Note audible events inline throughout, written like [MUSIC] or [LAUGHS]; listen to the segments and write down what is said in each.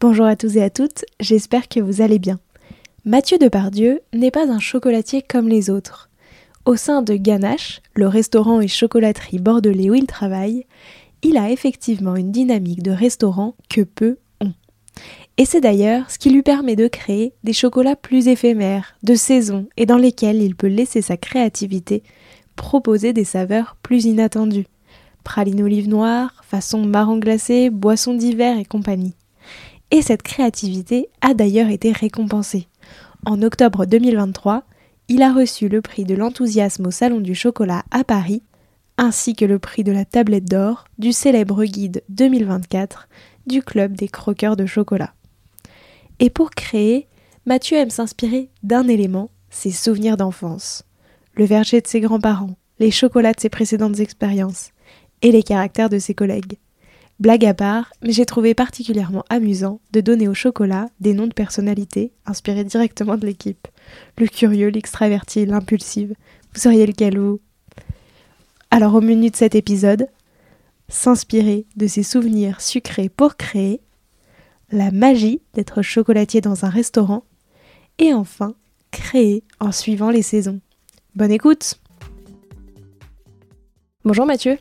Bonjour à tous et à toutes, j'espère que vous allez bien. Mathieu Depardieu n'est pas un chocolatier comme les autres. Au sein de Ganache, le restaurant et chocolaterie bordelais où il travaille, il a effectivement une dynamique de restaurant que peu ont. Et c'est d'ailleurs ce qui lui permet de créer des chocolats plus éphémères, de saison, et dans lesquels il peut laisser sa créativité proposer des saveurs plus inattendues. Praline olive noire, façon marron glacé, boissons d'hiver et compagnie. Et cette créativité a d'ailleurs été récompensée. En octobre 2023, il a reçu le prix de l'enthousiasme au Salon du Chocolat à Paris, ainsi que le prix de la tablette d'or du célèbre guide 2024 du Club des croqueurs de chocolat. Et pour créer, Mathieu aime s'inspirer d'un élément, ses souvenirs d'enfance. Le verger de ses grands-parents, les chocolats de ses précédentes expériences, et les caractères de ses collègues. Blague à part, mais j'ai trouvé particulièrement amusant de donner au chocolat des noms de personnalités inspirés directement de l'équipe. Le curieux, l'extraverti, l'impulsive. Vous seriez lequel vous? Alors au menu de cet épisode, s'inspirer de ses souvenirs sucrés pour créer, la magie d'être chocolatier dans un restaurant, et enfin, créer en suivant les saisons. Bonne écoute Bonjour Mathieu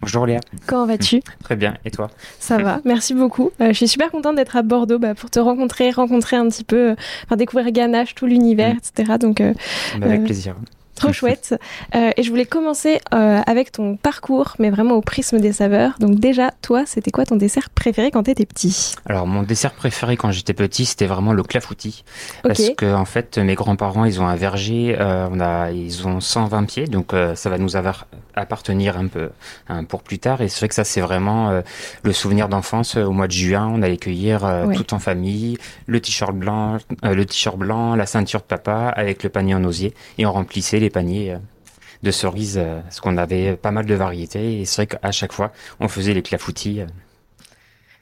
Bonjour Léa. Comment vas-tu? Très bien, et toi? Ça va, [LAUGHS] merci beaucoup. Euh, je suis super contente d'être à Bordeaux bah, pour te rencontrer, rencontrer un petit peu, euh, découvrir Ganache, tout l'univers, Mm. etc. Donc, euh, Bah, Avec Euh, plaisir. trop [LAUGHS] chouette. Euh, et je voulais commencer euh, avec ton parcours, mais vraiment au prisme des saveurs. Donc déjà, toi, c'était quoi ton dessert préféré quand t'étais petit? Alors mon dessert préféré quand j'étais petit, c'était vraiment le clafoutis. Parce que en fait, mes grands-parents, ils ont un verger, euh, on a, ils ont 120 pieds, donc euh, ça va nous avoir, appartenir un peu hein, pour plus tard. Et c'est vrai que ça, c'est vraiment euh, le souvenir d'enfance. Au mois de juin, on allait cueillir euh, tout en famille, le t-shirt blanc, euh, le t-shirt blanc, la ceinture de papa, avec le panier en osier, et on remplissait les paniers. euh, de cerises, euh, parce qu'on avait pas mal de variétés, et c'est vrai qu'à chaque fois, on faisait les clafoutis. euh.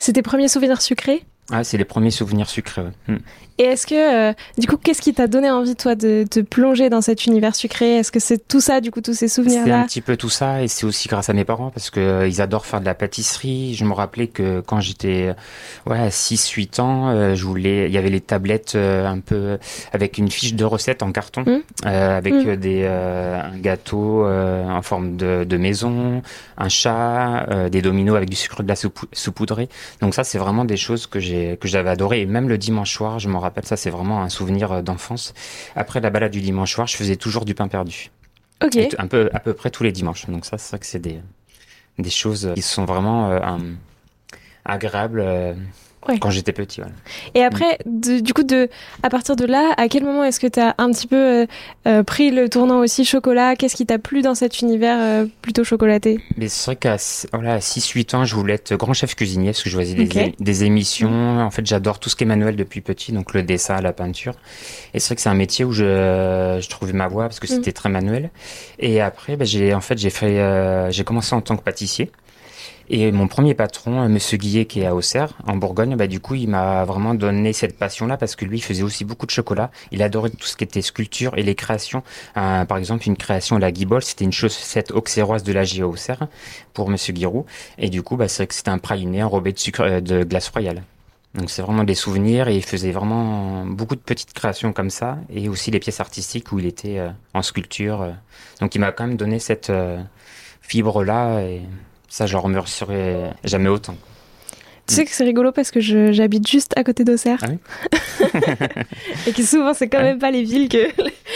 C'est tes premiers souvenirs sucrés Ah, c'est les premiers souvenirs sucrés. ouais. Mm. Et est-ce que, euh, du coup, qu'est-ce qui t'a donné envie, toi, de te plonger dans cet univers sucré? Est-ce que c'est tout ça, du coup, tous ces C'est un souvenirs-là petit peu tout ça, et c'est aussi grâce à mes parents, parce que euh, ils adorent faire de la pâtisserie. Je me rappelais que quand j'étais euh, ouais, à 6-8 ans, euh, je voulais, il y avait les tablettes euh, un peu avec une fiche de recette en carton, Mm. euh, avec Mm. euh, des euh, un gâteau euh, en forme de, de maison, un chat, euh, des dominos avec du sucre glace saupou- saupoudré. Donc ça, c'est vraiment des choses que j'ai que j'avais adoré. Et même le dimanche soir, je me rappelle, ça, c'est vraiment un souvenir euh, d'enfance. Après la balade du dimanche soir, je faisais toujours du pain perdu. Ok. Et t- un peu à peu près tous les dimanches. Donc ça, c'est vrai que c'est des des choses qui sont vraiment euh, agréables euh, Ouais. quand j'étais petit. voilà. Et après, de- du coup, de, à partir de là, à quel moment est-ce que tu as un petit peu euh, euh, pris le tournant aussi chocolat? Qu'est-ce qui t'a plu dans cet univers euh, plutôt chocolaté? Mais c'est vrai qu'à voilà, à 6-8 ans, je voulais être grand chef cuisinier parce que je voyais des, émissions. En fait, j'adore tout ce qui est manuel depuis petit, donc le dessin, la peinture. Et c'est vrai que c'est un métier où je, je trouvais ma voie parce que Mm. c'était très manuel. Et après, ben, j'ai en fait j'ai fait euh, j'ai commencé en tant que pâtissier. Et mon premier patron, euh, Monsieur Guillet, qui est à Auxerre, en Bourgogne, bah, du coup, il m'a vraiment donné cette passion-là parce que lui, il faisait aussi beaucoup de chocolat. Il adorait tout ce qui était sculpture et les créations. Euh, par exemple, une création la Guibole, c'était une chaussette auxerroise de la GIA Auxerre pour Monsieur Guirou. Et du coup, bah, c'est vrai que c'était un praliné enrobé de sucre, euh, de glace royale. Donc c'est vraiment des souvenirs et il faisait vraiment beaucoup de petites créations comme ça et aussi les pièces artistiques où il était euh, en sculpture. euh. Donc il m'a quand même donné cette euh, fibre là et ça je le remercierai jamais autant. Tu sais que c'est rigolo parce que j'habite juste à côté d'Auxerre. Ah oui [LAUGHS] et que souvent, c'est quand même pas les villes que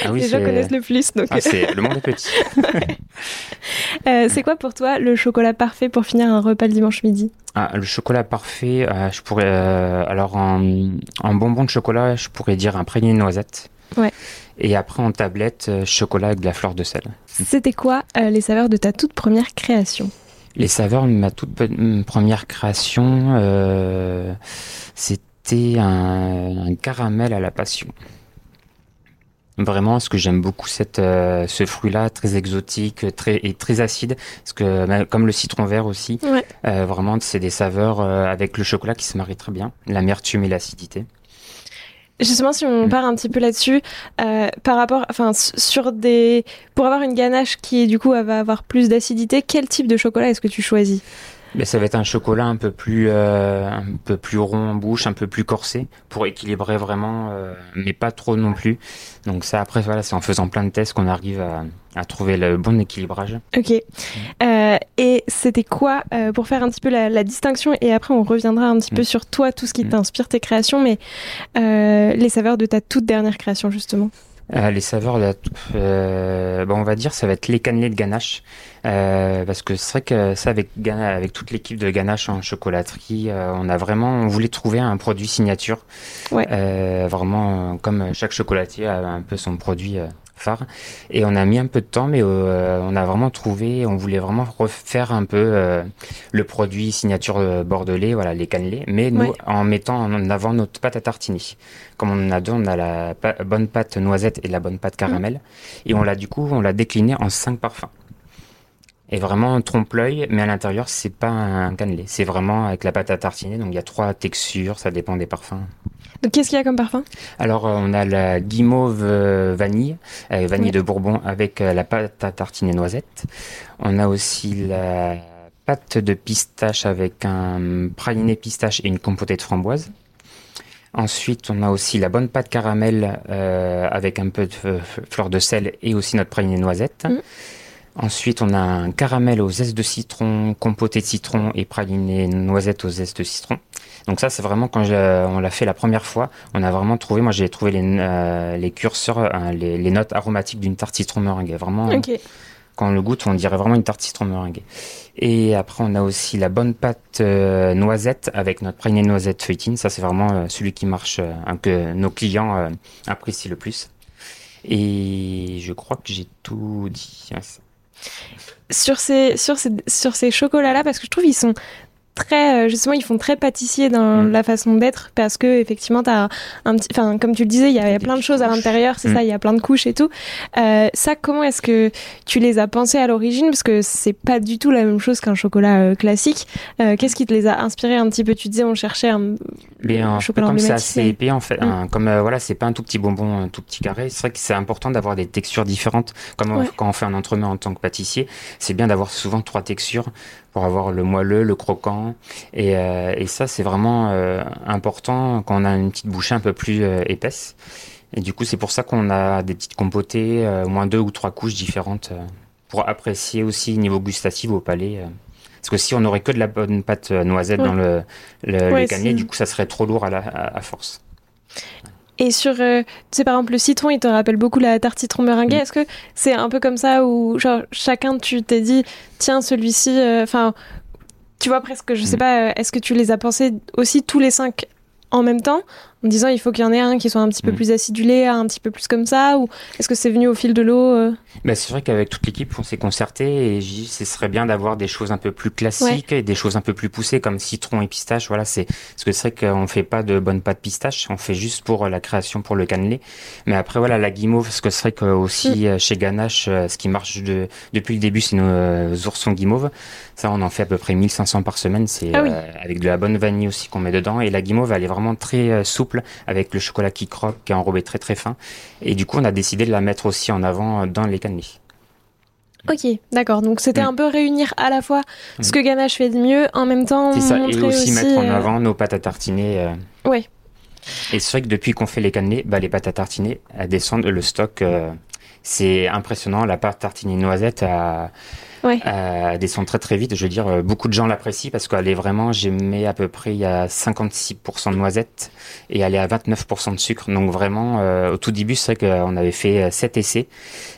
ah [LAUGHS] les gens connaissent le plus. Donc... Ah, le monde est petit. [LAUGHS] euh, c'est quoi pour toi le chocolat parfait pour finir un repas le dimanche midi? Ah, Le chocolat parfait, euh, je pourrais. Euh, alors, en, en, bonbon de chocolat, je pourrais dire un praliné noisette. Ouais. Et après, en tablette, chocolat avec de la fleur de sel. C'était quoi les saveurs de ta toute première création? Les saveurs ma toute première création, euh, c'était un, caramel à la passion. Vraiment, parce que j'aime beaucoup cette, euh, ce fruit-là, très exotique, très et très acide, parce que comme le citron vert aussi, euh, vraiment c'est des saveurs avec le chocolat qui se marient très bien, l'amertume et l'acidité. Justement, si on mm. part un petit peu là-dessus, euh, par rapport, enfin, sur des, pour avoir une ganache qui du coup va avoir plus d'acidité, quel type de chocolat est-ce que tu choisis? Mais ça va être un chocolat un peu plus euh, un peu plus rond en bouche, un peu plus corsé pour équilibrer vraiment, euh, mais pas trop non plus. Donc ça après voilà, c'est en faisant plein de tests qu'on arrive à, à, trouver le bon équilibrage. Ok. Euh, et c'était quoi pour faire un petit peu la, la, distinction et après on reviendra un petit peu mm. sur toi, tout ce qui mm. t'inspire tes créations, mais les saveurs de ta toute dernière création justement. Euh, les saveurs, euh, bon, on va dire, ça va être les cannelés de ganache, euh, parce que c'est vrai que ça, avec, avec toute l'équipe de ganache en chocolaterie, euh, on a vraiment, on voulait trouver un produit signature, ouais. Euh, vraiment comme chaque chocolatier a un peu son produit phare. Et on a mis un peu de temps, mais euh, on a vraiment trouvé, on voulait vraiment refaire un peu euh, le produit signature euh, bordelais, voilà, les cannelés, mais nous, en mettant en avant notre pâte à tartiner. Comme on en a deux, on a la bonne pâte noisette et la bonne pâte caramel. Mmh. Et on l'a, du coup, on l'a décliné en cinq parfums. Et vraiment trompe-l'œil, mais à l'intérieur, c'est pas un cannelé. C'est vraiment avec la pâte à tartiner. Donc il y a trois textures, ça dépend des parfums. Donc qu'est-ce qu'il y a comme parfum? Alors euh, on a la guimauve euh, vanille, euh, vanille de Bourbon avec la pâte à tartiner noisette. On a aussi la pâte de pistache avec un praliné pistache et une compotée de framboise. Ensuite, on a aussi la bonne pâte caramel avec un peu de fleur de sel et aussi notre praliné noisette. Mm. Ensuite, on a un caramel aux zestes de citron, compoté de citron et praliné noisette aux zestes de citron. Donc ça, c'est vraiment quand on l'a fait la première fois, on a vraiment trouvé, moi j'ai trouvé les, euh, les curseurs, euh, les, les, notes aromatiques d'une tarte citron meringue. Vraiment, quand on le goûte, on dirait vraiment une tarte citron meringue. Et après, on a aussi la bonne pâte euh, noisette avec notre praliné noisette feuilletine. Ça, c'est vraiment celui qui marche, que nos clients apprécient le plus. Et je crois que j'ai tout dit. Sur ces, sur ces, sur ces chocolats-là, parce que je trouve qu'ils sont très euh, justement ils font très pâtissier dans mm. la façon d'être parce que effectivement as un petit enfin comme tu le disais il y a, plein de choses à l'intérieur c'est ça mm. il y a plein de couches et tout euh, ça comment est-ce que tu les as pensés à l'origine? Parce que c'est pas du tout la même chose qu'un chocolat euh, classique qu'est-ce qui te les a inspirés un petit peu? Tu disais on cherchait un, chocolat comme c'est assez épais en fait mm. comme voilà c'est pas un tout petit bonbon un tout petit carré c'est vrai que c'est important d'avoir des textures différentes comme quand on fait un entremets en tant que pâtissier c'est bien d'avoir souvent trois textures pour avoir le moelleux, le croquant. Et, euh, et ça, c'est vraiment euh, important quand on a une petite bouchée un peu plus euh, épaisse. Et du coup, c'est pour ça qu'on a des petites compotées, au moins deux ou trois couches différentes, pour apprécier aussi niveau gustatif au palais. Parce que si on aurait que de la bonne pâte noisette dans le, le, du coup, ça serait trop lourd à, la, à force. Et sur, euh, tu sais, par exemple, le citron, il te rappelle beaucoup la tarte citron meringuée. Est-ce que c'est un peu comme ça où, genre, chacun, tu t'es dit, tiens, celui-ci, euh, enfin, tu vois, presque, je sais mm. pas, euh, est-ce que tu les as pensés aussi tous les cinq en même temps en disant il faut qu'il y en ait un qui soit un petit peu mm. plus acidulé, un petit peu plus comme ça Ou est-ce que c'est venu au fil de l'eau euh bah, C'est vrai qu'avec toute l'équipe, on s'est concerté et j'ai dit ce serait bien d'avoir des choses un peu plus classiques et des choses un peu plus poussées comme citron et pistache. Voilà, c'est parce que c'est vrai qu'on fait pas de bonne pâte pistache, on fait juste pour la création pour le cannelé. Mais après voilà la guimauve, parce que c'est vrai que aussi mm. euh, chez Ganache, euh, ce qui marche de, depuis le début, c'est nos oursons guimauve. Ça, on en fait à peu près 1500 par semaine. C'est ah avec de la bonne vanille aussi qu'on met dedans et la guimauve, elle est vraiment très souple avec le chocolat qui croque, qui est enrobé très très fin. Et du coup, on a décidé de la mettre aussi en avant dans les cannelés. Ok, d'accord. Donc c'était mm. un peu réunir à la fois ce que Ganache fait de mieux, en même temps C'est ça, et aussi, mettre en euh, avant nos pâtes à tartiner. Euh. Oui. Et c'est vrai que depuis qu'on fait les cannelés, bah, les pâtes à tartiner, elles descendent, le stock, euh, c'est impressionnant. La pâte tartine noisette a, Ouais. euh, descend très très vite. Je veux dire, euh, beaucoup de gens l'apprécient parce qu'elle est vraiment, j'ai mis à peu près, a 56% de noisettes et elle est à 29% de sucre. Donc vraiment, euh, au tout début, c'est vrai qu'on avait fait 7 essais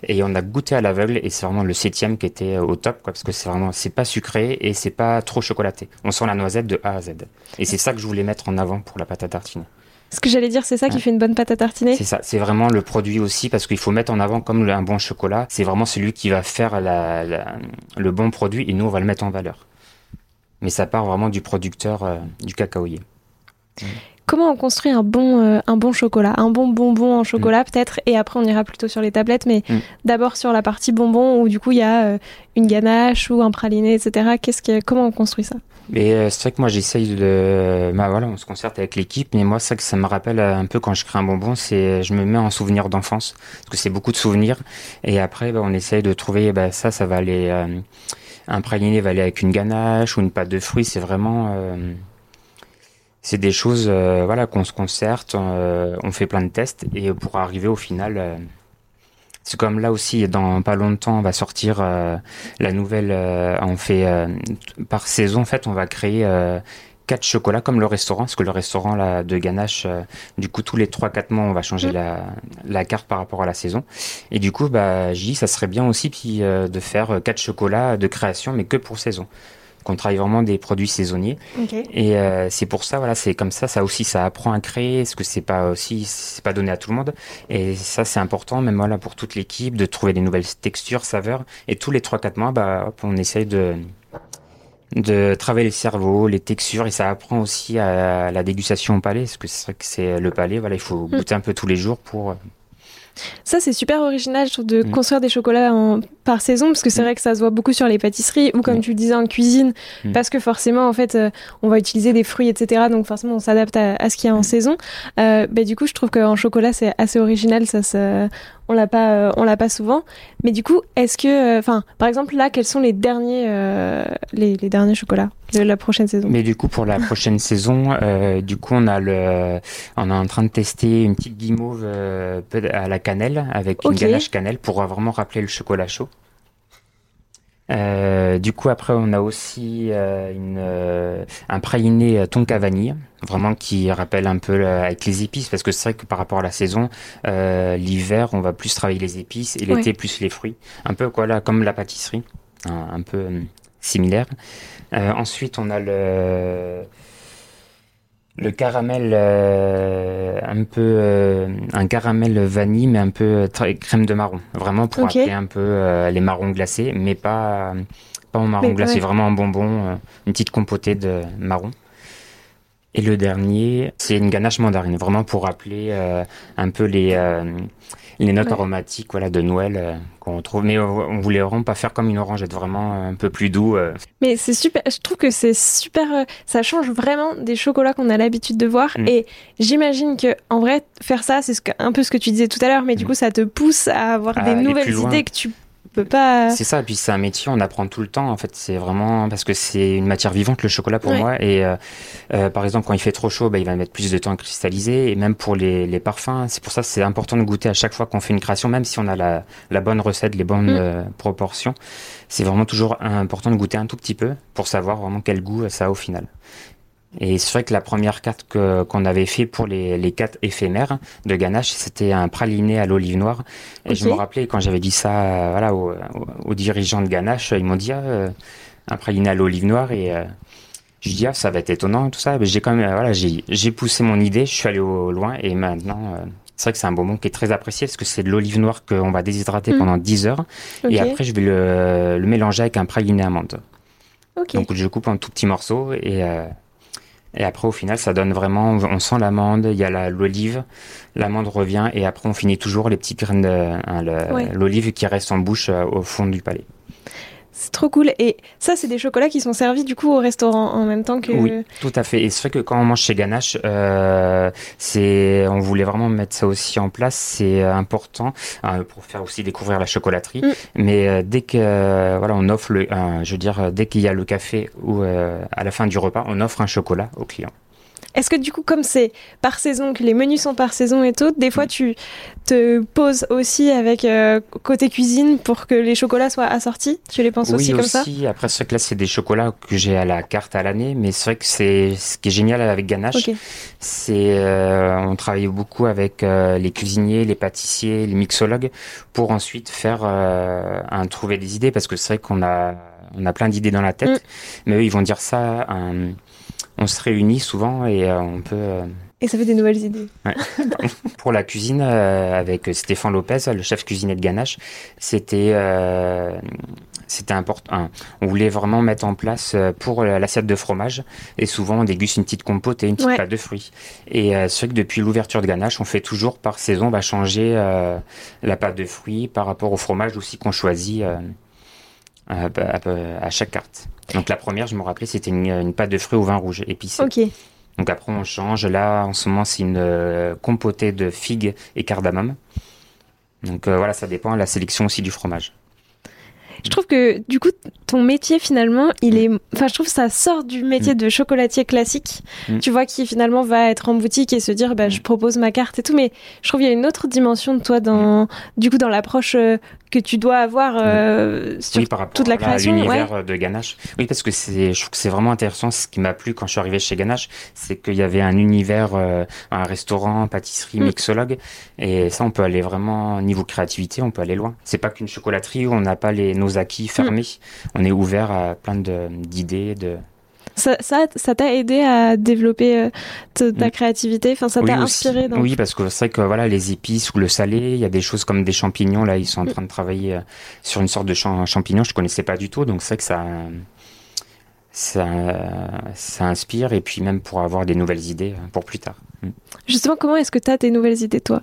et on a goûté à l'aveugle et c'est vraiment le septième qui était euh, au top, quoi, parce que c'est vraiment, c'est pas sucré et c'est pas trop chocolaté. On sent la noisette de A à Z. Et c'est ça que je voulais mettre en avant pour la pâte à tartiner. Ce que j'allais dire, c'est ça qui fait une bonne pâte à tartiner? C'est ça, c'est vraiment le produit aussi parce qu'il faut mettre en avant comme un bon chocolat. C'est vraiment celui qui va faire la- la- le bon produit et nous on va le mettre en valeur. Mais ça part vraiment du producteur euh, du cacaoyer. Comment on construit un bon, euh, un bon chocolat? Un bon bonbon en chocolat peut-être, et après on ira plutôt sur les tablettes, mais Mm. d'abord sur la partie bonbon où du coup il y a euh, une ganache ou un praliné, etc. Qu'est-ce que, comment on construit ça? Mais euh, c'est vrai que moi j'essaye de, bah voilà, on se concerte avec l'équipe, mais moi vrai que ça me rappelle euh, un peu quand je crée un bonbon, c'est je me mets en souvenir d'enfance parce que c'est beaucoup de souvenirs et après bah, on essaye de trouver bah, ça, ça va aller, euh, un praliné va aller avec une ganache ou une pâte de fruits, c'est vraiment euh, c'est des choses euh, voilà qu'on se concerte, euh, on fait plein de tests et pour arriver au final. C'est comme là aussi, dans pas longtemps, on va sortir euh, la nouvelle. euh, on fait euh, par saison, en fait, on va créer euh, quatre chocolats comme le restaurant, parce que le restaurant là, de ganache, euh, du coup, tous les 3-4 mois, on va changer Mm. la, la carte par rapport à la saison. Et du coup, bah, j'ai dit, ça serait bien aussi puis, euh, de faire quatre chocolats de création, mais que pour saison. Qu'on travaille vraiment des produits saisonniers. Et euh, c'est pour ça, voilà, c'est comme ça, ça aussi, ça apprend à créer, parce que c'est pas aussi, c'est pas donné à tout le monde. Et ça, c'est important, même voilà, pour toute l'équipe, de trouver des nouvelles textures, saveurs. Et tous les 3-4 mois, bah, hop, on essaye de, de travailler le cerveau, les textures, et ça apprend aussi à la dégustation au palais, parce que c'est vrai que c'est le palais, voilà, il faut goûter un peu tous les jours pour. Ça, c'est super original, je trouve, de Mm. construire des chocolats en- par saison, parce que c'est Mm. vrai que ça se voit beaucoup sur les pâtisseries, ou comme Mm. tu le disais en cuisine, parce que forcément, en fait, euh, on va utiliser des fruits, etc. Donc forcément, on s'adapte à, à ce qu'il y a en saison. Euh, bah, du coup, je trouve qu'en chocolat, c'est assez original, ça, on l'a pas, euh, on l'a pas souvent. Mais du coup, est-ce que, enfin, par exemple, là, quels sont les derniers, euh, les, les derniers chocolats de la prochaine saison? Mais du coup, pour la prochaine saison, euh, du coup, on a le, on est en train de tester une petite guimauve euh, à la cannelle avec une ganache cannelle pour vraiment rappeler le chocolat chaud. Euh, du coup, après, on a aussi euh, une, euh, un praliné tonka vanille, vraiment qui rappelle un peu euh, avec les épices, parce que c'est vrai que par rapport à la saison, euh, l'hiver, on va plus travailler les épices et l'été Ouais. plus les fruits, un peu quoi là, comme la pâtisserie, un, un peu euh, similaire. Euh, ensuite, on a le le caramel euh, un peu euh, un caramel vanille mais un peu euh, très- crème de marron vraiment pour Ok. rappeler un peu euh, les marrons glacés mais pas pas en marron Mais, glacé ouais. vraiment en bonbon une petite compotée de marron et le dernier c'est une ganache mandarine vraiment pour rappeler euh, un peu les euh, les notes Ouais. aromatiques voilà de Noël euh, qu'on trouve mais on, voulait vraiment pas faire comme une orange être vraiment un peu plus doux euh, Mais c'est super, je trouve que c'est super, euh, ça change vraiment des chocolats qu'on a l'habitude de voir. Mm. Et j'imagine que, en vrai, faire ça, c'est ce un peu ce que tu disais tout à l'heure, mais du Mm. coup, ça te pousse à avoir À des nouvelles idées que tu pas. C'est ça, et puis c'est un métier, on apprend tout le temps. En fait, c'est vraiment parce que c'est une matière vivante le chocolat pour moi. Et euh, euh, par exemple, quand il fait trop chaud, bah, il va mettre plus de temps à cristalliser. Et même pour les, les parfums, c'est pour ça que c'est important de goûter à chaque fois qu'on fait une création, même si on a la, la bonne recette, les bonnes Mm. euh, proportions. C'est vraiment toujours important de goûter un tout petit peu pour savoir vraiment quel goût ça a au final. Et c'est vrai que la première carte que, qu'on avait fait pour les, les quatre éphémères de ganache, c'était un praliné à l'olive noire. Et je me rappelais quand j'avais dit ça euh, voilà, aux, dirigeants de ganache, ils m'ont dit ah, euh, un praliné à l'olive noire. Et euh, je dis ah, ça va être étonnant tout ça. Mais j'ai quand même, euh, voilà, j'ai, j'ai poussé mon idée, je suis allé au loin. Et maintenant, euh, c'est vrai que c'est un bonbon qui est très apprécié parce que c'est de l'olive noire qu'on va déshydrater Mm. pendant 10 heures. Et après, je vais le, le mélanger avec un praliné amande. ok. Donc je coupe en tout petits morceaux et euh, et après au final ça donne vraiment on sent l'amande, il y a la- l'olive, l'amande revient et après on finit toujours les petites graines de hein, Ouais. l'olive qui reste en bouche euh, au fond du palais. C'est trop cool. Et ça, c'est des chocolats qui sont servis du coup au restaurant en même temps que. Oui, tout à fait. Et c'est vrai que quand on mange chez Ganache, euh, c'est, on voulait vraiment mettre ça aussi en place. C'est euh, important euh, pour faire aussi découvrir la chocolaterie. Mm. Mais euh, dès que, voilà, on offre le, je veux dire, dès qu'il y a le café ou à la fin du repas, on offre un chocolat au client. Est-ce que du coup, comme c'est par saison, que les menus sont par saison et tout, des fois mm. tu te poses aussi avec euh, côté cuisine pour que les chocolats soient assortis? Tu les penses aussi, comme ça? Oui, après ce que là, c'est des chocolats que j'ai à la carte à l'année, mais c'est vrai que c'est ce qui est génial avec Ganache, c'est euh, on travaille beaucoup avec euh, les cuisiniers, les pâtissiers, les mixologues pour ensuite faire un trouver des idées parce que c'est vrai qu'on a on a plein d'idées dans la tête, mm. mais eux ils vont dire ça. Un, on se réunit souvent et euh, on peut. Euh, et ça fait des nouvelles idées. [LAUGHS] Pour la cuisine, euh, avec Stéphane Lopez, le chef cuisinier de Ganache, c'était c'était important. On voulait vraiment mettre en place pour l'assiette de fromage. Et souvent, on déguste une petite compote et une petite pâte de fruits. Et c'est vrai que depuis l'ouverture de Ganache, on fait toujours par saison, on va changer la pâte de fruits par rapport au fromage aussi qu'on choisit à chaque carte. Donc la première, je me rappelais, c'était une, pâte de fruits au vin rouge épicé. Ok. Donc après, on change. Là, en ce moment, c'est une euh, compotée de figues et cardamome. Donc euh, voilà, ça dépend de la sélection aussi du fromage. Je trouve que du coup, ton métier finalement, il est. Enfin, je trouve que ça sort du métier mm. de chocolatier classique. Mm. Tu vois, qui finalement va être en boutique et se dire, bah, je propose ma carte et tout. Mais je trouve qu'il y a une autre dimension de toi dans, mm. du coup, dans l'approche euh, que tu dois avoir euh, sur toute la création. l'univers de Ganache. Oui, parce que c'est, je trouve que c'est vraiment intéressant. Ce qui m'a plu quand je suis arrivé chez Ganache, c'est qu'il y avait un univers, euh, un restaurant, pâtisserie, mixologue. Et ça, on peut aller vraiment, niveau créativité, on peut aller loin. C'est pas qu'une chocolaterie où on n'a pas les, nos acquis fermés. On est ouvert à plein d'idées, de, ça, ça, t'a aidé à développer euh, ta mm. créativité? Enfin, ça t'a inspiré Oui, parce que c'est vrai que voilà, les épices ou le salé, il y a des choses comme des champignons. Là, ils sont en mm. train de travailler euh, sur une sorte de champignon. Je connaissais pas du tout, donc c'est vrai que ça, ça, ça inspire. Et puis même pour avoir des nouvelles idées euh, pour plus tard. Mm. Justement, comment est-ce que tu as tes nouvelles idées, toi?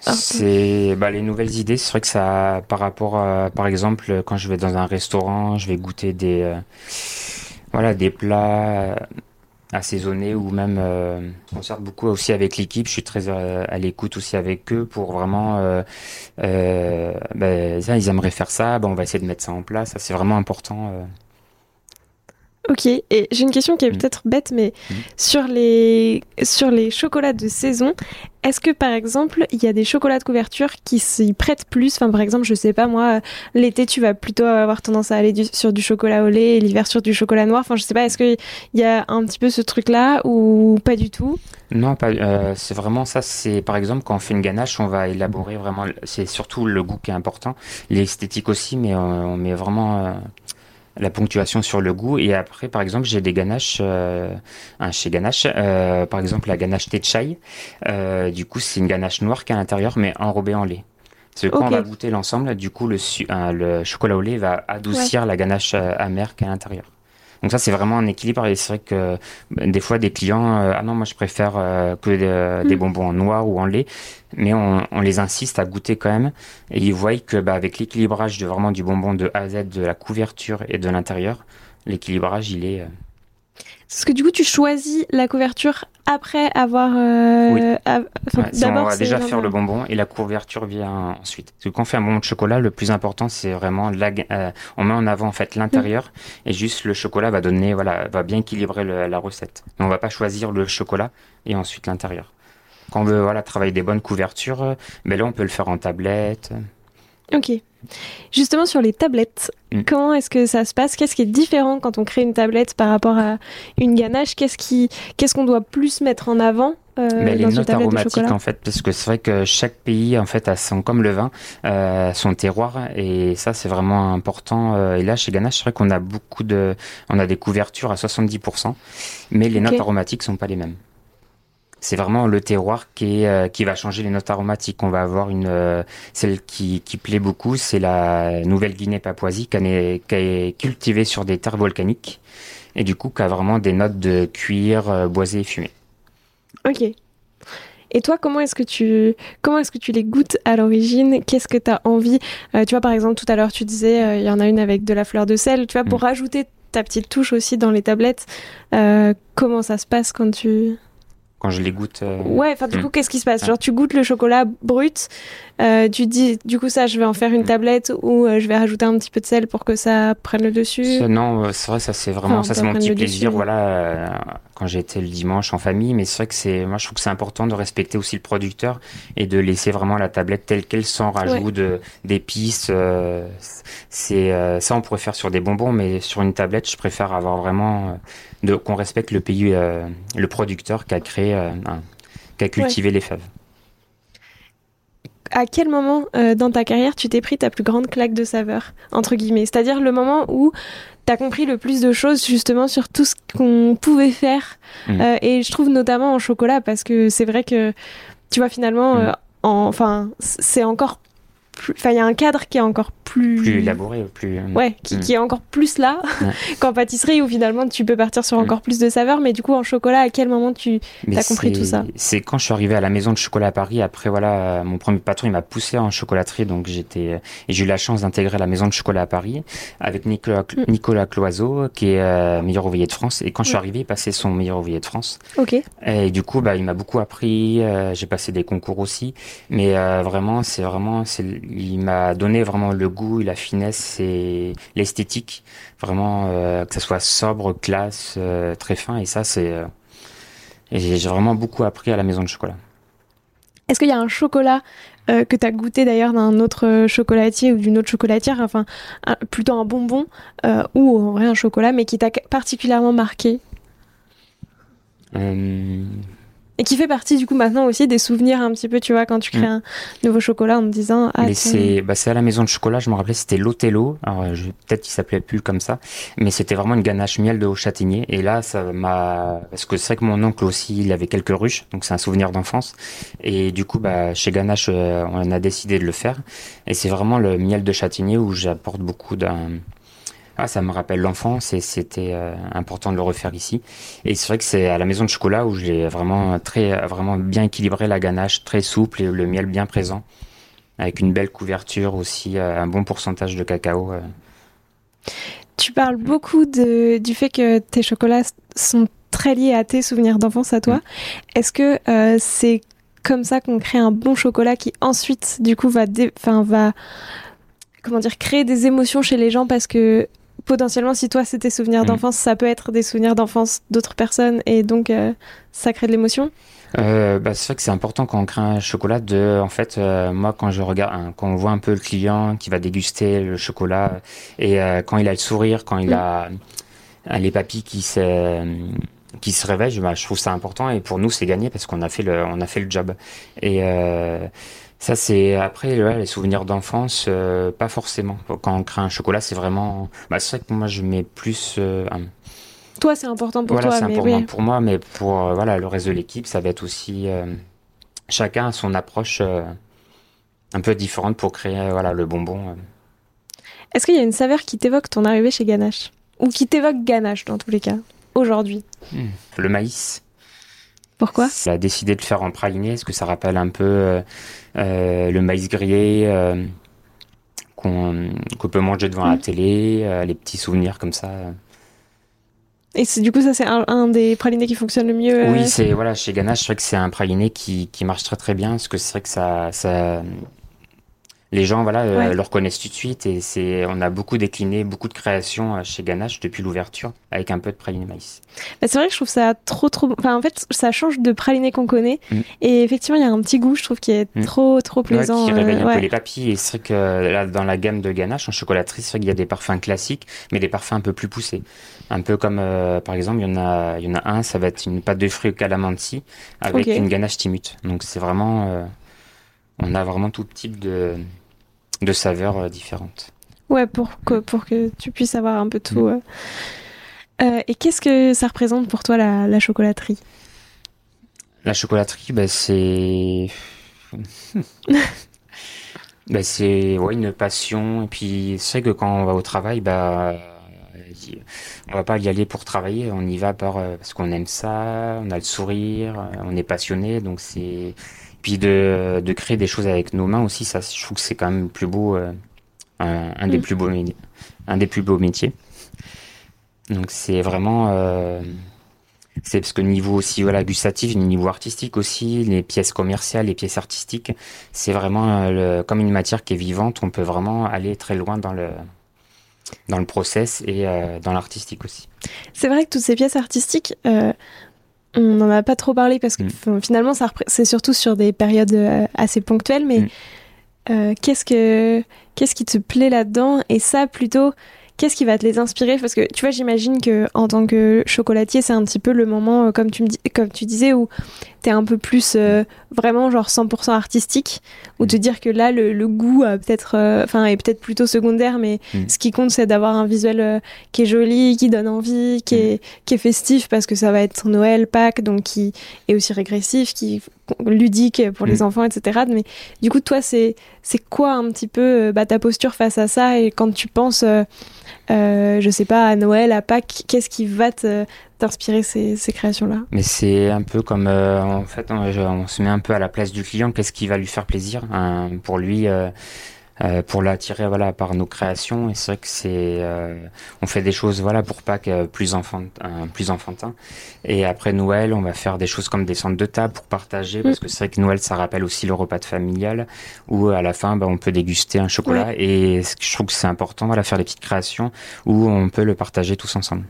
C'est bah, les nouvelles idées. C'est vrai que ça, par rapport, à, par exemple, quand je vais dans un restaurant, je vais goûter des voilà, des plats assaisonnés ou même euh, on sort beaucoup aussi avec l'équipe. Je suis très euh, à l'écoute aussi avec eux pour vraiment euh, ben, ils aimeraient faire ça. Ben, on va essayer de mettre ça en place. c'est vraiment important. Ok, et j'ai une question qui est mm. peut-être bête, mais mm. sur, les, sur les chocolats de saison, est-ce que par exemple, il y a des chocolats de couverture qui s'y prêtent plus? Enfin, par exemple, je sais pas, moi, l'été, tu vas plutôt avoir tendance à aller sur du chocolat au lait et l'hiver sur du chocolat noir. Enfin, je sais pas, est-ce qu'il y a un petit peu ce truc-là ou pas du tout? Non, pas, euh, c'est vraiment ça. C'est par exemple, quand on fait une ganache, on va élaborer vraiment, c'est surtout le goût qui est important, l'esthétique aussi, mais on, met vraiment. Euh, la ponctuation sur le goût. Et après, par exemple, j'ai des ganaches euh, chez Ganache, euh, par exemple la ganache thé chai. Euh, du coup, c'est une ganache noire qui est à l'intérieur, mais enrobée en lait. Parce que quand on va goûter l'ensemble, du coup, le, le chocolat au lait va adoucir la ganache amère qui est à l'intérieur. Donc ça, c'est vraiment un équilibre. Et c'est vrai que bah, des fois, des clients, euh, ah non, moi je préfère euh, que des mm. bonbons en noir ou en lait, mais on, les insiste à goûter quand même. Et ils voient que bah, avec l'équilibrage de vraiment du bonbon de A à Z, de la couverture et de l'intérieur, l'équilibrage, il est... Parce que du coup, tu choisis la couverture après avoir. Euh, oui. on va déjà faire le bonbon et la couverture vient ensuite. Parce que quand on fait un bonbon de chocolat, le plus important, c'est vraiment la, euh, on met en avant en fait l'intérieur et juste le chocolat va donner, voilà, va bien équilibrer la recette. Mais on va pas choisir le chocolat et ensuite l'intérieur. Quand on veut voilà travailler des bonnes couvertures, mais euh, ben là on peut le faire en tablette. Ok. Justement sur les tablettes, mm. comment est-ce que ça se passe? Qu'est-ce qui est différent quand on crée une tablette par rapport à une ganache? Qu'est-ce qu'on doit plus mettre en avant euh, les notes aromatiques en fait, parce que c'est vrai que chaque pays en fait a son comme le vin, euh, son terroir et ça c'est vraiment important. Euh, et là chez Ganache, c'est vrai qu'on a beaucoup de, on a des couvertures à 70%, mais les notes aromatiques sont pas les mêmes c'est vraiment le terroir qui, est, euh, qui va changer les notes aromatiques. On va avoir une euh, celle qui, qui plaît beaucoup, c'est la Nouvelle-Guinée Papouasie qui est, cultivée sur des terres volcaniques et du coup qui a vraiment des notes de cuir, euh, boisé et fumé. Ok. Et toi, comment est-ce que tu comment est-ce que tu les goûtes à l'origine? Qu'est-ce que tu as envie Tu vois, par exemple, tout à l'heure, tu disais, il y en a une avec de la fleur de sel. Tu vois, pour mm. rajouter ta petite touche aussi dans les tablettes, comment ça se passe quand tu quand je les goûte. Euh, ouais, enfin du hmm. coup, qu'est-ce qui se passe? Genre, tu goûtes le chocolat brut, euh, tu dis, du coup, ça, je vais en faire une hmm. tablette ou euh, je vais rajouter un petit peu de sel pour que ça prenne le dessus? non, c'est vrai, ça c'est vraiment, ça c'est mon petit plaisir, voilà. Quand j'étais le dimanche en famille. Mais c'est vrai que c'est, moi, je trouve que c'est important de respecter aussi le producteur et de laisser vraiment la tablette telle qu'elle, sans rajout de d'épices. Euh, c'est euh, ça, on pourrait faire sur des bonbons, mais sur une tablette, je préfère avoir vraiment de qu'on respecte le pays, le producteur qui a créé, qui a cultivé les fèves à quel moment dans ta carrière tu t'es pris ta plus grande claque de saveur, entre guillemets? C'est-à-dire le moment où t'as compris le plus de choses justement sur tout ce qu'on pouvait faire. Mm. Euh, et je trouve notamment en chocolat parce que c'est vrai que tu vois finalement, mm. euh, enfin c'est encore Enfin, il y a un cadre qui est encore plus. Plus élaboré, plus. Euh, ouais, qui, mm. est encore plus là [LAUGHS] qu'en pâtisserie où finalement tu peux partir sur mm. encore plus de saveurs. Mais du coup, en chocolat, à quel moment tu as compris tout ça? C'est quand je suis arrivé à la maison de chocolat à Paris. Après, voilà, mon premier patron, il m'a poussé en chocolaterie. Donc j'étais. Et j'ai eu la chance d'intégrer la maison de chocolat à Paris avec Nicolas, mm. Nicolas Cloiseau, qui est euh, meilleur ouvrier de France. Et quand je suis arrivé, il passait son meilleur ouvrier de France. Ok. Et du coup, bah, il m'a beaucoup appris. Euh, j'ai passé des concours aussi. Mais vraiment, c'est vraiment. c'est il m'a donné vraiment le goût, la finesse et l'esthétique, vraiment euh, que ça soit sobre, classe, euh, très fin. Et ça, c'est euh, j'ai vraiment beaucoup appris à la maison de chocolat. Est-ce qu'il y a un chocolat que tu as goûté d'ailleurs d'un autre chocolatier ou d'une autre chocolatière, enfin plutôt un bonbon ou en vrai un chocolat, mais qui t'a particulièrement marqué? Et qui fait partie du coup maintenant aussi des souvenirs un petit peu, tu vois, quand tu crées mm. un nouveau chocolat en te disant. Ah, mais c'est bah, à la maison de chocolat, je me rappelais, c'était l'Otello. Alors peut-être qu'il s'appelait plus comme ça, mais c'était vraiment une ganache miel de haut châtaignier. Et là, ça m'a. Parce que c'est vrai que mon oncle aussi, il avait quelques ruches, donc c'est un souvenir d'enfance. Et du coup, bah, chez Ganache, euh, on a décidé de le faire. Et c'est vraiment le miel de châtaignier où j'apporte beaucoup d'un ah, ça me rappelle l'enfance et c'était euh, important de le refaire ici. Et c'est vrai que c'est à la maison de chocolat où j'ai vraiment très, vraiment bien équilibré la ganache, très souple et le miel bien présent, avec une belle couverture aussi, euh, un bon pourcentage de cacao. Euh. Tu parles beaucoup de, du fait que tes chocolats sont très liés à tes souvenirs d'enfance à toi. Mm. Est-ce que c'est comme ça qu'on crée un bon chocolat qui ensuite, du coup, va, va comment dire, créer des émotions chez les gens parce que potentiellement, si toi, c'est tes souvenirs mm. d'enfance, ça peut être des souvenirs d'enfance d'autres personnes et donc euh, ça crée de l'émotion euh, bah, c'est vrai que c'est important quand on crée un chocolat de, en fait, euh, moi quand je regarde, hein, quand on voit un peu le client qui va déguster le chocolat et quand il a le sourire, quand il mm. a les papilles qui se qui se réveillent, je, bah, je trouve ça important et pour nous c'est gagné parce qu'on a fait le, on a fait le job et ça, c'est après les souvenirs d'enfance, euh, pas forcément. Quand on crée un chocolat, c'est vraiment. Bah, c'est vrai que moi, je mets plus. Euh, toi, c'est important pour toi. Voilà, c'est important pour moi, mais pour euh, voilà le reste de l'équipe, ça va être aussi chacun a son approche un peu différente pour créer voilà le bonbon. Est-ce qu'il y a une saveur qui t'évoque ton arrivée chez Ganache? Ou qui t'évoque Ganache dans tous les cas aujourd'hui? Hmm. Le maïs. Pourquoi Elle a décidé de le faire en praliné, parce que ça rappelle un peu euh, euh, le maïs grillé euh, qu'on peut manger devant la mm. télé, les petits souvenirs comme ça. Et du coup, ça, c'est un, des pralinés qui fonctionne le mieux Oui, c'est voilà, chez Ganache, c'est vrai que c'est un praliné qui, qui, marche très très bien, parce que c'est vrai que ça, ça, les gens voilà euh, le reconnaissent tout de suite et c'est on a beaucoup décliné beaucoup de créations euh, chez Ganache depuis l'ouverture avec un peu de praliné maïs. Bah, c'est vrai que je trouve ça trop trop enfin en fait ça change de praliné qu'on connaît mm. et effectivement il y a un petit goût je trouve qui est mm. trop trop plaisant qui réveille un euh, peu les papilles et c'est vrai que là dans la gamme de Ganache en chocolaterie c'est vrai qu'il y a des parfums classiques mais des parfums un peu plus poussés un peu comme par exemple il y en a il y en a un ça va être une pâte de fruits au calamansi avec une Ganache timut donc c'est vraiment on a vraiment tout type de, de saveurs euh, différentes. Ouais, pour que, pour que tu puisses avoir un peu tout. Mm. Euh, et qu'est-ce que ça représente pour toi la, chocolaterie? La chocolaterie, bah, c'est. [LAUGHS] bah, c'est ouais, une passion. Et puis, c'est vrai que quand on va au travail, bah, on va pas y aller pour travailler. On y va par, euh, parce qu'on aime ça, on a le sourire, on est passionné. Donc, c'est puis de, de, créer des choses avec nos mains aussi, ça, je trouve que c'est quand même le plus beau, euh, un, des mm. plus beaux, un des plus beaux métiers. Donc c'est vraiment, euh, c'est parce que niveau aussi voilà gustatif, niveau artistique aussi, les pièces commerciales, les pièces artistiques, c'est vraiment euh, comme une matière qui est vivante. On peut vraiment aller très loin dans le dans le process et dans l'artistique aussi. C'est vrai que toutes ces pièces artistiques, on n'en a pas trop parlé parce que Mm. finalement, c'est surtout sur des périodes euh, assez ponctuelles, mais Mm. euh, qu'est-ce que qu'est-ce qui te plaît là-dedans? Et ça, plutôt, qu'est-ce qui va te les inspirer? Parce que tu vois, j'imagine que en tant que chocolatier, c'est un petit peu le moment, euh, comme tu me dis, comme tu disais, où t'es un peu plus euh, vraiment genre 100% artistique, ou Mm. te dire que là, le, le goût peut-être, euh, enfin, est peut-être plutôt secondaire, mais Mm. ce qui compte, c'est d'avoir un visuel euh, qui est joli, qui donne envie, qui est qui est festif parce que ça va être Noël, Pâques, donc qui est aussi régressif, qui ludique pour les Mm. enfants, etc. Mais du coup, toi, c'est c'est quoi un petit peu euh, bah, ta posture face à ça? Et quand tu penses, euh, euh, je sais pas, à Noël, à Pâques, qu'est-ce qui va te- t'inspirer ces, ces créations-là? Mais c'est un peu comme, euh, en fait, on, je- on se met un peu à la place du client. Qu'est-ce qui va lui faire plaisir hein, pour lui, euh, pour l'attirer, voilà, par nos créations. Et c'est vrai que c'est, euh, on fait des choses, voilà, pour Pâques euh, plus enfant, euh, plus enfantin. Et après Noël, on va faire des choses comme des centres de table pour partager, parce que c'est vrai que Noël, ça rappelle aussi le repas de familial, où à la fin, bah, on peut déguster un chocolat. Et je trouve que c'est important, voilà, faire des petites créations où on peut le partager tous ensemble.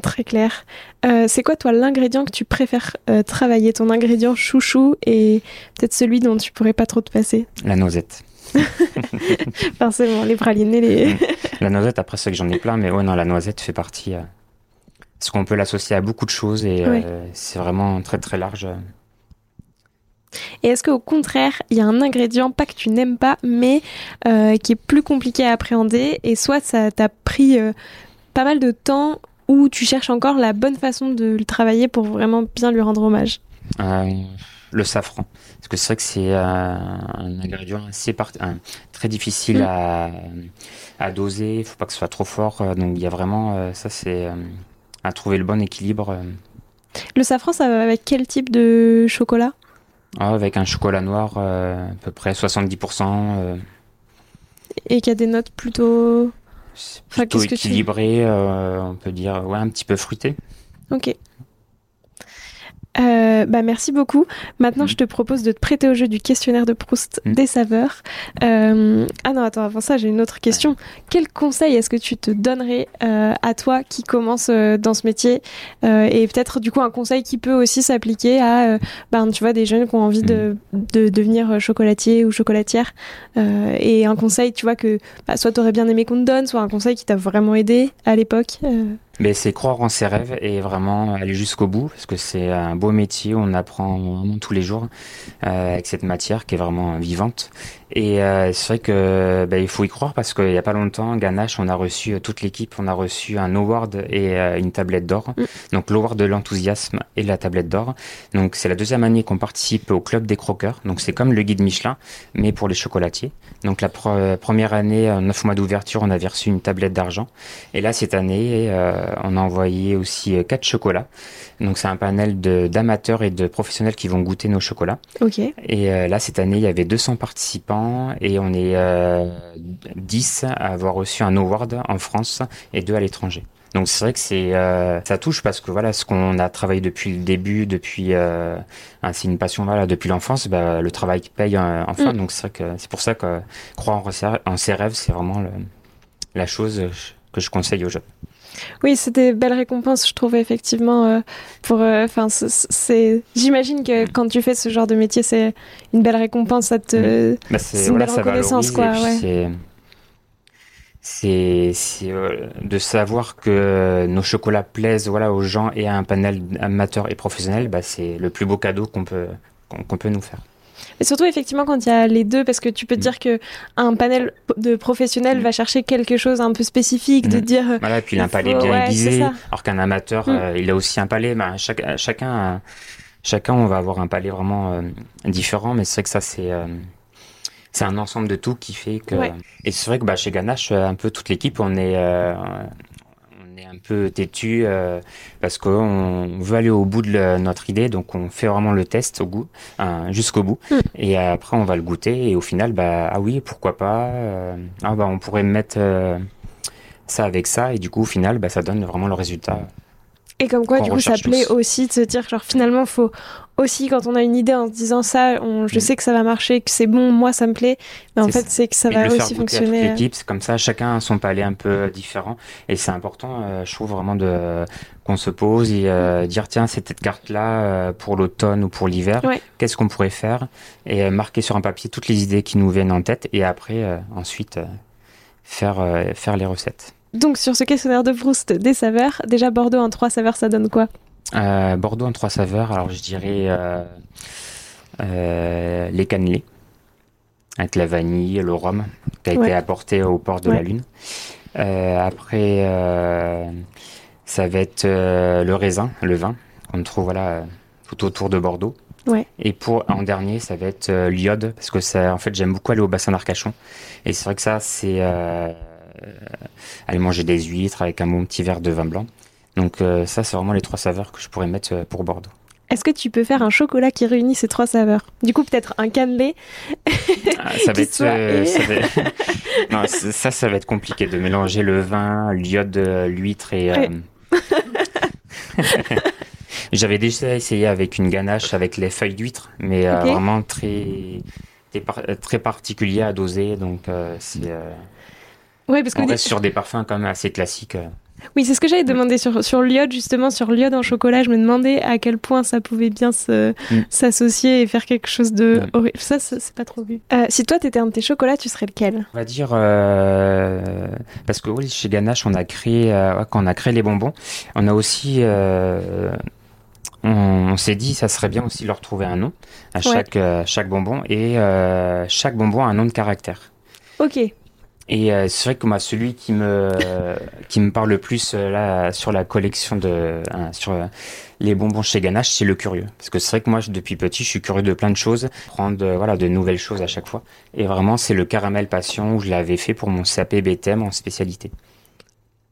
Très clair. Euh, c'est quoi, toi, l'ingrédient que tu préfères euh, travailler? Ton ingrédient chouchou et peut-être celui dont tu pourrais pas trop te passer? La noisette. [LAUGHS] Forcément, les pralinés, les... La noisette, après, c'est que j'en ai plein, mais ouais, non, la noisette fait partie. euh, parce qu'on peut l'associer à beaucoup de choses et Ouais. euh, c'est vraiment très très large. Et est-ce qu'au contraire, il y a un ingrédient, pas que tu n'aimes pas, mais qui est plus compliqué à appréhender et soit ça t'a pris pas mal de temps ou tu cherches encore la bonne façon de le travailler pour vraiment bien lui rendre hommage Euh, le safran. Parce que c'est vrai que c'est euh, un ingrédient assez part- un- très difficile Mm. à, à doser. Il faut pas que ce soit trop fort. euh, Donc il y a vraiment, euh, ça c'est euh, à trouver le bon équilibre. euh, Le safran, ça va avec quel type de chocolat? Ah, avec un chocolat noir, euh, à peu près 70%. euh, et qui a des notes plutôt... c'est Enfin, plutôt tu- équilibré, euh, on peut dire, ouais, un petit peu fruité. Ok. Euh, bah merci beaucoup. Maintenant, Mhm. je te propose de te prêter au jeu du questionnaire de Proust Mhm. des saveurs. Euh, ah non, attends, avant ça, j'ai une autre question. Quel conseil est-ce que tu te donnerais euh, à toi qui commence euh, dans ce métier Euh, Et peut-être du coup un conseil qui peut aussi s'appliquer à, euh, ben, tu vois, des jeunes qui ont envie de, de devenir chocolatier ou chocolatière. Euh, et un conseil, tu vois, que bah, soit t'aurais bien aimé qu'on te donne, soit un conseil qui t'a vraiment aidé à l'époque. Mais c'est croire en ses rêves et vraiment aller jusqu'au bout, parce que c'est un beau métier, on apprend tous les jours euh, avec cette matière qui est vraiment vivante. Et euh, c'est vrai que bah, il faut y croire parce qu'il y a pas longtemps, Ganache, on a reçu euh, toute l'équipe, on a reçu un award et euh, une tablette d'or. Mm. Donc l'award de l'enthousiasme et la tablette d'or. Donc c'est la deuxième année qu'on participe au club des croqueurs. Donc c'est comme le guide Michelin, mais pour les chocolatiers. Donc la pre- première année, neuf mois d'ouverture, on avait reçu une tablette d'argent. Et là cette année, euh, on a envoyé aussi quatre chocolats. Donc c'est un panel d'amateurs et de professionnels qui vont goûter nos chocolats. Ok. Et là, cette année, il y avait 200 participants et on est euh, 10 à avoir reçu un award en France et deux à l'étranger. Donc c'est vrai que c'est euh, ça touche parce que voilà ce qu'on a travaillé depuis le début, depuis euh, c'est une passion voilà depuis l'enfance, bah, le travail paye euh, enfin. Mm. Donc c'est vrai que c'est pour ça que croire en ses, en ses rêves, c'est vraiment le- la chose que je conseille aux jeunes. Oui, c'est des belles récompenses, je trouve effectivement. euh, pour, enfin, c'est. J'imagine que quand tu fais ce genre de métier, c'est une belle récompense. Ça te. Bah, C'est une voilà, belle ça reconnaissance, quoi, ouais. c'est euh, de savoir que nos chocolats plaisent voilà aux gens et à un panel amateur et professionnel, bah c'est le plus beau cadeau qu'on peut qu'on qu'on peut nous faire. Et surtout effectivement quand il y a les deux, parce que tu peux te Mm. dire que un panel de professionnels Mm. va chercher quelque chose un peu spécifique, de Mm. dire. euh, Voilà, et puis il a un palais bien ouais, aiguisé, alors qu'un amateur, euh, il a aussi un palais. Bah, chaque, chacun, a- chacun, on va avoir un palais vraiment euh, différent, mais c'est vrai que ça, c'est c'est un ensemble de tout qui fait que. Ouais. Et c'est vrai que bah, chez Ganache, un peu toute l'équipe, on est. euh, est un peu têtu euh, parce qu'on veut aller au bout de le- notre idée, donc on fait vraiment le test au goût, hein, jusqu'au bout, Mm. et après on va le goûter et au final, bah ah oui, pourquoi pas, euh, ah bah on pourrait mettre euh, ça avec ça et du coup au final, bah ça donne vraiment le résultat. Et comme quoi, du coup, ça plaît tous. aussi de se dire, genre, finalement, faut aussi, quand on a une idée en se disant ça, on, je Mm. sais que ça va marcher, que c'est bon, moi, ça me plaît, mais en fait, c'est que ça Et va faire aussi à fonctionner. l'équipe, c'est comme ça, chacun a son palais un peu différent et c'est important, euh, je trouve vraiment de qu'on se pose et euh, dire tiens cette carte là pour l'automne ou pour l'hiver, Ouais. qu'est-ce qu'on pourrait faire? Et euh, marquer sur un papier toutes les idées qui nous viennent en tête et après euh, ensuite euh, faire euh, faire les recettes. Donc sur ce questionnaire de Proust des saveurs, déjà Bordeaux en trois saveurs, ça donne quoi? Euh, Bordeaux en trois saveurs, alors je dirais euh, euh, les cannelés avec la vanille, le rhum qui a Ouais. été apporté au port de la. Lune. Après, ça va être le raisin, le vin qu'on trouve voilà tout autour de Bordeaux. Ouais. Et pour en dernier, ça va être l'iode parce que ça, en fait, j'aime beaucoup aller au bassin d'Arcachon. Et c'est vrai que ça, c'est aller manger des huîtres avec un bon petit verre de vin blanc. Donc euh, ça, c'est vraiment les trois saveurs que je pourrais mettre euh, pour Bordeaux. Est-ce que tu peux faire un chocolat qui réunit ces trois saveurs? Du coup, peut-être un cannelé. Ah, ça va être, euh, ça, va... [LAUGHS] non, c- ça, ça va être compliqué de mélanger le vin, l'iode, euh, l'huître et. euh, [LAUGHS] J'avais déjà essayé avec une ganache avec les feuilles d'huître, mais euh, vraiment très, très, par- très particulier à doser. Donc, euh, c'est, euh, Ouais, parce que on des- reste sur des parfums quand même assez classiques. euh. oui, c'est ce que j'avais demandé sur sur l'iode justement sur l'iode en chocolat. Je me demandais à quel point ça pouvait bien Mm. s'associer et faire quelque chose de Mm. horrible. Ça, c'est pas trop vu. Euh, si toi t'étais un de tes chocolats, tu serais lequel? On va dire euh, parce que oui, chez Ganache, on a créé euh, ouais, quand on a créé les bonbons, on a aussi on, on s'est dit ça serait bien aussi de leur trouver un nom à chaque chaque bonbon et chaque bonbon a un nom de caractère. Ok. Et euh, c'est vrai que moi celui qui me [LAUGHS] qui me parle le plus euh, là sur la collection de hein, sur euh, les bonbons chez Ganache, c'est le curieux parce que c'est vrai que moi je- depuis petit, je suis curieux de plein de choses, prendre voilà de nouvelles choses à chaque fois. Et vraiment, c'est le caramel passion où je l'avais fait pour mon CAP BTM en spécialité.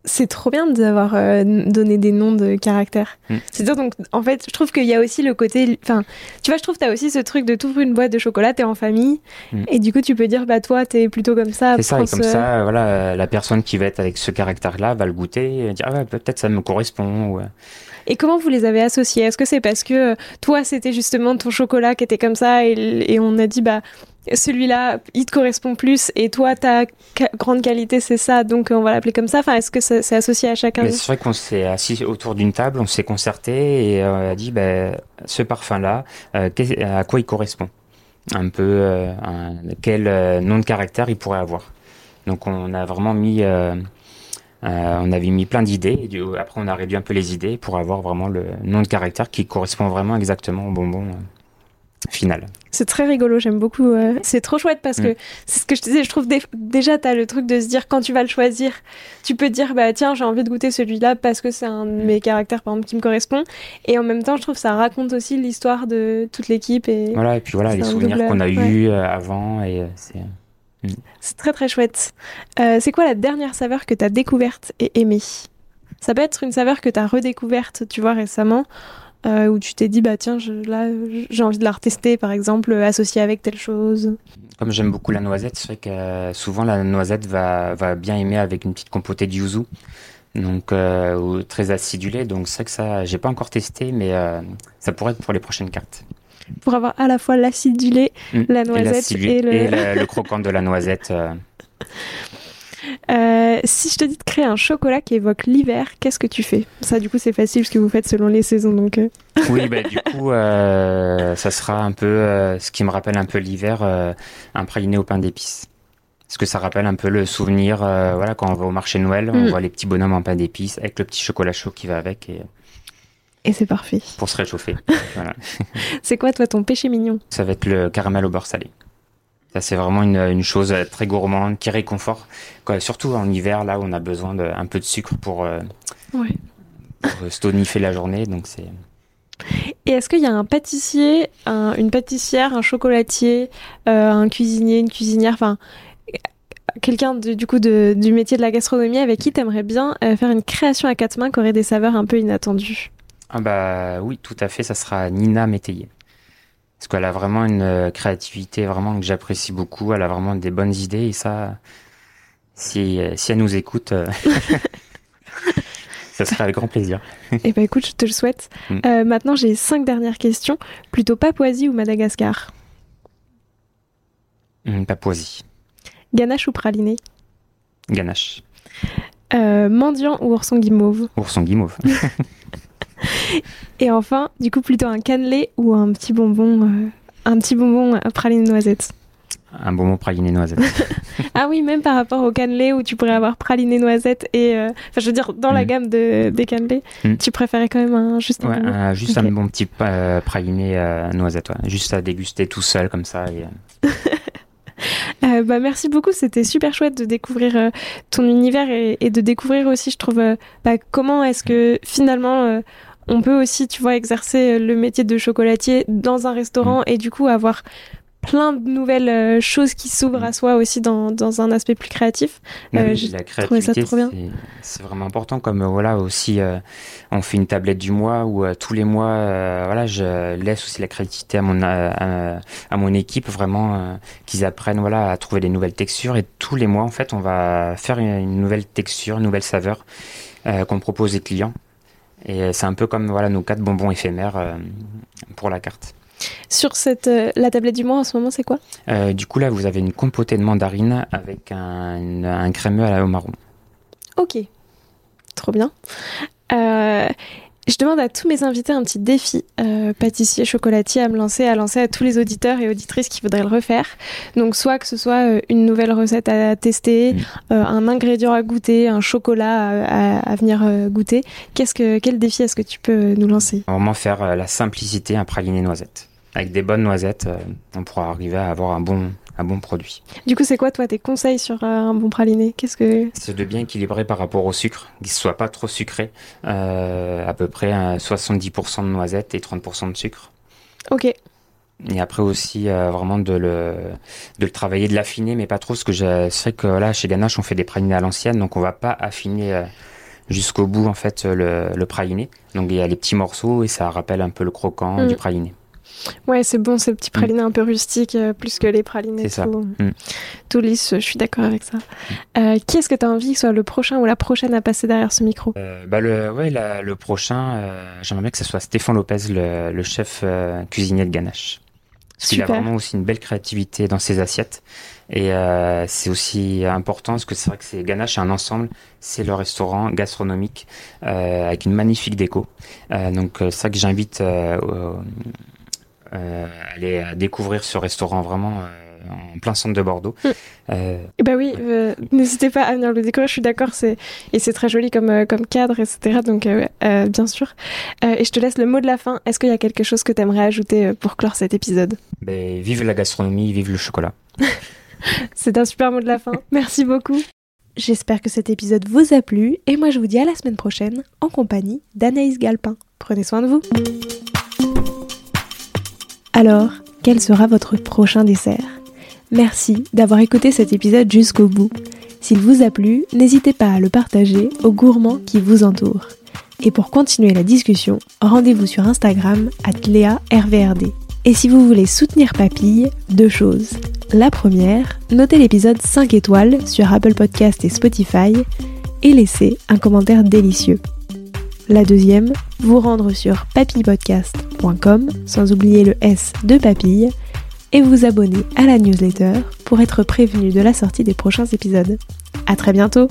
C'est trop bien d'avoir euh, donné des noms de caractères. Mm. C'est-à-dire, donc, en fait, je trouve qu'il y a aussi le côté. Enfin, tu vois, je trouve que tu as aussi ce truc de t'ouvrir une boîte de chocolat, t'es en famille, Mm. et du coup, tu peux dire, bah, toi, t'es plutôt comme ça. C'est ça, et comme ce- ça, voilà, la personne qui va être avec ce caractère-là va le goûter et dire ah ouais, peut-être ça me correspond. ou, euh, Et comment vous les avez associés? Est-ce que c'est parce que euh, toi, c'était justement ton chocolat qui était comme ça, et, et on a dit, bah, celui-là, il te correspond plus, et toi, ta grande qualité, c'est ça, donc euh, on va l'appeler comme ça. Enfin, est-ce que c'est associé à chacun c'est vrai qu'on s'est assis autour d'une table, on s'est concerté et euh, on a dit ben, ce parfum-là, euh, à quoi il correspond? Un peu quel nom de caractère il pourrait avoir? Donc on a vraiment mis, on avait mis plein d'idées. Après on a réduit un peu les idées pour avoir vraiment le nom de caractère qui correspond vraiment exactement au bonbon final. C'est très rigolo, j'aime beaucoup. euh, C'est trop chouette parce Mm. que c'est ce que je te disais, je trouve dé- déjà t'as le truc de se dire quand tu vas le choisir, tu peux te dire bah tiens j'ai envie de goûter celui-là parce que c'est un de mes caractères par exemple qui me correspond et en même temps je trouve que ça raconte aussi l'histoire de toute l'équipe et Voilà et puis voilà les souvenirs qu'on a ouais. eus euh, avant et euh, c'est c'est très très chouette. Euh, c'est quoi la dernière saveur que t'as découverte et aimée? Ça peut être une saveur que t'as redécouverte tu vois récemment. Euh, où tu t'es dit bah tiens je- là j'ai envie de la retester par exemple euh, associée avec telle chose Comme j'aime beaucoup la noisette, c'est vrai que euh, souvent la noisette va, va bien aimer avec une petite compotée de yuzu, donc euh, très acidulée. Donc c'est vrai que ça, j'ai pas encore testé, mais ça pourrait être pour les prochaines cartes. pour avoir à la fois l'acidulé Mm. La Et noisette et le- et le, le croquant de la noisette. [LAUGHS] euh, si je te dis de créer un chocolat qui évoque l'hiver, qu'est-ce que tu fais? Ça, du coup, c'est facile parce que vous faites selon les saisons. Donc, euh, Oui, [LAUGHS] bah, du coup, euh, ça sera un peu ce qui me rappelle un peu l'hiver, un praliné au pain d'épices. Parce que ça rappelle un peu le souvenir, voilà, quand on va au marché Noël, on Mm. voit les petits bonhommes en pain d'épices avec le petit chocolat chaud qui va avec et et c'est parfait. pour se réchauffer. [LAUGHS] voilà. C'est quoi, toi, ton péché mignon? Ça va être le caramel au beurre salé. Ça, c'est vraiment une, une chose euh, très gourmande qui réconforte, surtout en hiver, là où on a besoin de, un peu de sucre pour, euh, Ouais. pour euh, se tonifier la journée. Donc, c'est. Et est-ce qu'il y a un pâtissier, un- une pâtissière, un chocolatier, euh, un cuisinier, une cuisinière, enfin quelqu'un de- du coup de- du métier de la gastronomie avec qui t'aimerais bien euh, faire une création à quatre mains qui aurait des saveurs un peu inattendues? Ah, bah oui, tout à fait, ça sera Nina Métayer. Parce qu'elle a vraiment une euh, créativité vraiment que j'apprécie beaucoup. Elle a vraiment des bonnes idées et ça, si, euh, si elle nous écoute, euh, [LAUGHS] ça serait avec grand plaisir. [LAUGHS] Eh ben écoute, je te le souhaite. Mm. Euh, maintenant, j'ai cinq dernières questions. Plutôt Papouasie ou Madagascar? Hum, Papouasie, Ganache ou praliné? Ganache, Euh, mendiant ou ourson guimauve? Ourson guimauve. [LAUGHS] Et enfin, du coup, plutôt un cannelé ou un petit bonbon, euh, un petit bonbon à praliné noisette Un bonbon praliné noisette. [LAUGHS] [LAUGHS] ah oui, même par rapport au cannelé où tu pourrais avoir praliné noisette et. euh, Enfin, je veux dire, dans la Mm. gamme de, des cannelés, Mm. tu préférais quand même un, juste un bonbon un- juste un bon petit euh, praliné euh, noisette, ouais. juste à déguster tout seul comme ça. Et, euh, [LAUGHS] Euh, bah, merci beaucoup, c'était super chouette de découvrir euh, ton univers et, et de découvrir aussi, je trouve, euh, bah, comment est-ce que finalement euh, on peut aussi, tu vois, exercer euh, le métier de chocolatier dans un restaurant et du coup avoir plein de nouvelles euh, choses qui s'ouvrent à soi aussi dans, dans un aspect plus créatif. Euh, la créativité, c'est- vraiment important. Comme euh, voilà aussi, euh, on fait une tablette du mois où tous les mois, voilà, je laisse aussi la créativité à mon à, à- à mon équipe vraiment qu'ils apprennent voilà à trouver des nouvelles textures et tous les mois en fait on va faire une, une nouvelle texture, une nouvelle saveur qu'on propose aux clients. Et euh, c'est un peu comme voilà nos quatre bonbons éphémères euh, pour la carte. Sur cette, euh, la tablette du mois en ce moment, c'est quoi? Euh, du coup là vous avez une compotée de mandarine avec un, une- un crémeux à la au marron. Ok, trop bien. Je demande à tous mes invités un petit défi euh, pâtissier, chocolatier à me lancer, à lancer à tous les auditeurs et auditrices qui voudraient le refaire. Donc soit que ce soit euh, une nouvelle recette à tester, Mm. euh, un ingrédient à goûter, un chocolat à, à- à venir goûter. Qu'est-ce que quel défi est-ce que tu peux nous lancer? Vraiment faire la simplicité, un praliné noisette. Avec des bonnes noisettes, on pourra arriver à avoir un bon, un bon produit. Du coup, c'est quoi toi tes conseils sur euh, un bon praliné? Qu'est-ce que C'est de bien équilibrer par rapport au sucre, qu'il ne soit pas trop sucré. Euh, à peu près euh, 70% de noisettes et 30% de sucre. Ok, Et après aussi euh, vraiment de le, de le travailler, de l'affiner, mais pas trop, parce que je sais que là, chez Ganache, on fait des pralinés à l'ancienne, donc on va pas affiner euh, jusqu'au bout en fait le, le praliné. Donc il y a les petits morceaux et ça rappelle un peu le croquant Mm. du praliné. Ouais, c'est bon ces petits pralinés un peu rustiques, euh, plus que les pralinés ça. tout, Mm. tout lisses. Je suis d'accord avec ça. Euh, qui est-ce que tu as envie que soit le prochain ou la prochaine à passer derrière ce micro? Euh, bah le, ouais, la- le prochain, j'aimerais bien que ce soit Stéphane Lopez, le, le chef cuisinier de Ganache. Parce qu'il a vraiment aussi une belle créativité dans ses assiettes. Et euh, c'est aussi important parce que c'est vrai que c'est Ganache, c'est un ensemble. C'est le restaurant gastronomique euh, avec une magnifique déco. Euh, donc c'est ça que j'invite aller à découvrir ce restaurant vraiment euh, en plein centre de Bordeaux. Mm. Euh, Eh Bah oui, euh, n'hésitez pas à venir le découvrir, je suis d'accord, c'est et c'est très joli comme, euh, comme cadre, etc. Donc euh, euh, bien sûr. Euh, et je te laisse le mot de la fin. Est-ce qu'il y a quelque chose que tu aimerais ajouter euh, pour clore cet épisode? Ben, vive la gastronomie, vive le chocolat. [LAUGHS] C'est un super mot de la fin. [LAUGHS] Merci beaucoup. J'espère que cet épisode vous a plu et moi je vous dis à la semaine prochaine en compagnie d'Anaïs Galpin. Prenez soin de vous. Alors, quel sera votre prochain dessert? Merci d'avoir écouté cet épisode jusqu'au bout. S'il vous a plu, n'hésitez pas à le partager aux gourmands qui vous entourent. Et pour continuer la discussion, rendez-vous sur Instagram @léa_rvrd. Et si vous voulez soutenir Papille, deux choses. La première, notez l'épisode 5 étoiles sur Apple Podcast et Spotify et laissez un commentaire délicieux. La deuxième, vous rendre sur papillepodcast.com sans oublier le S de papille et vous abonner à la newsletter pour être prévenu de la sortie des prochains épisodes. À très bientôt!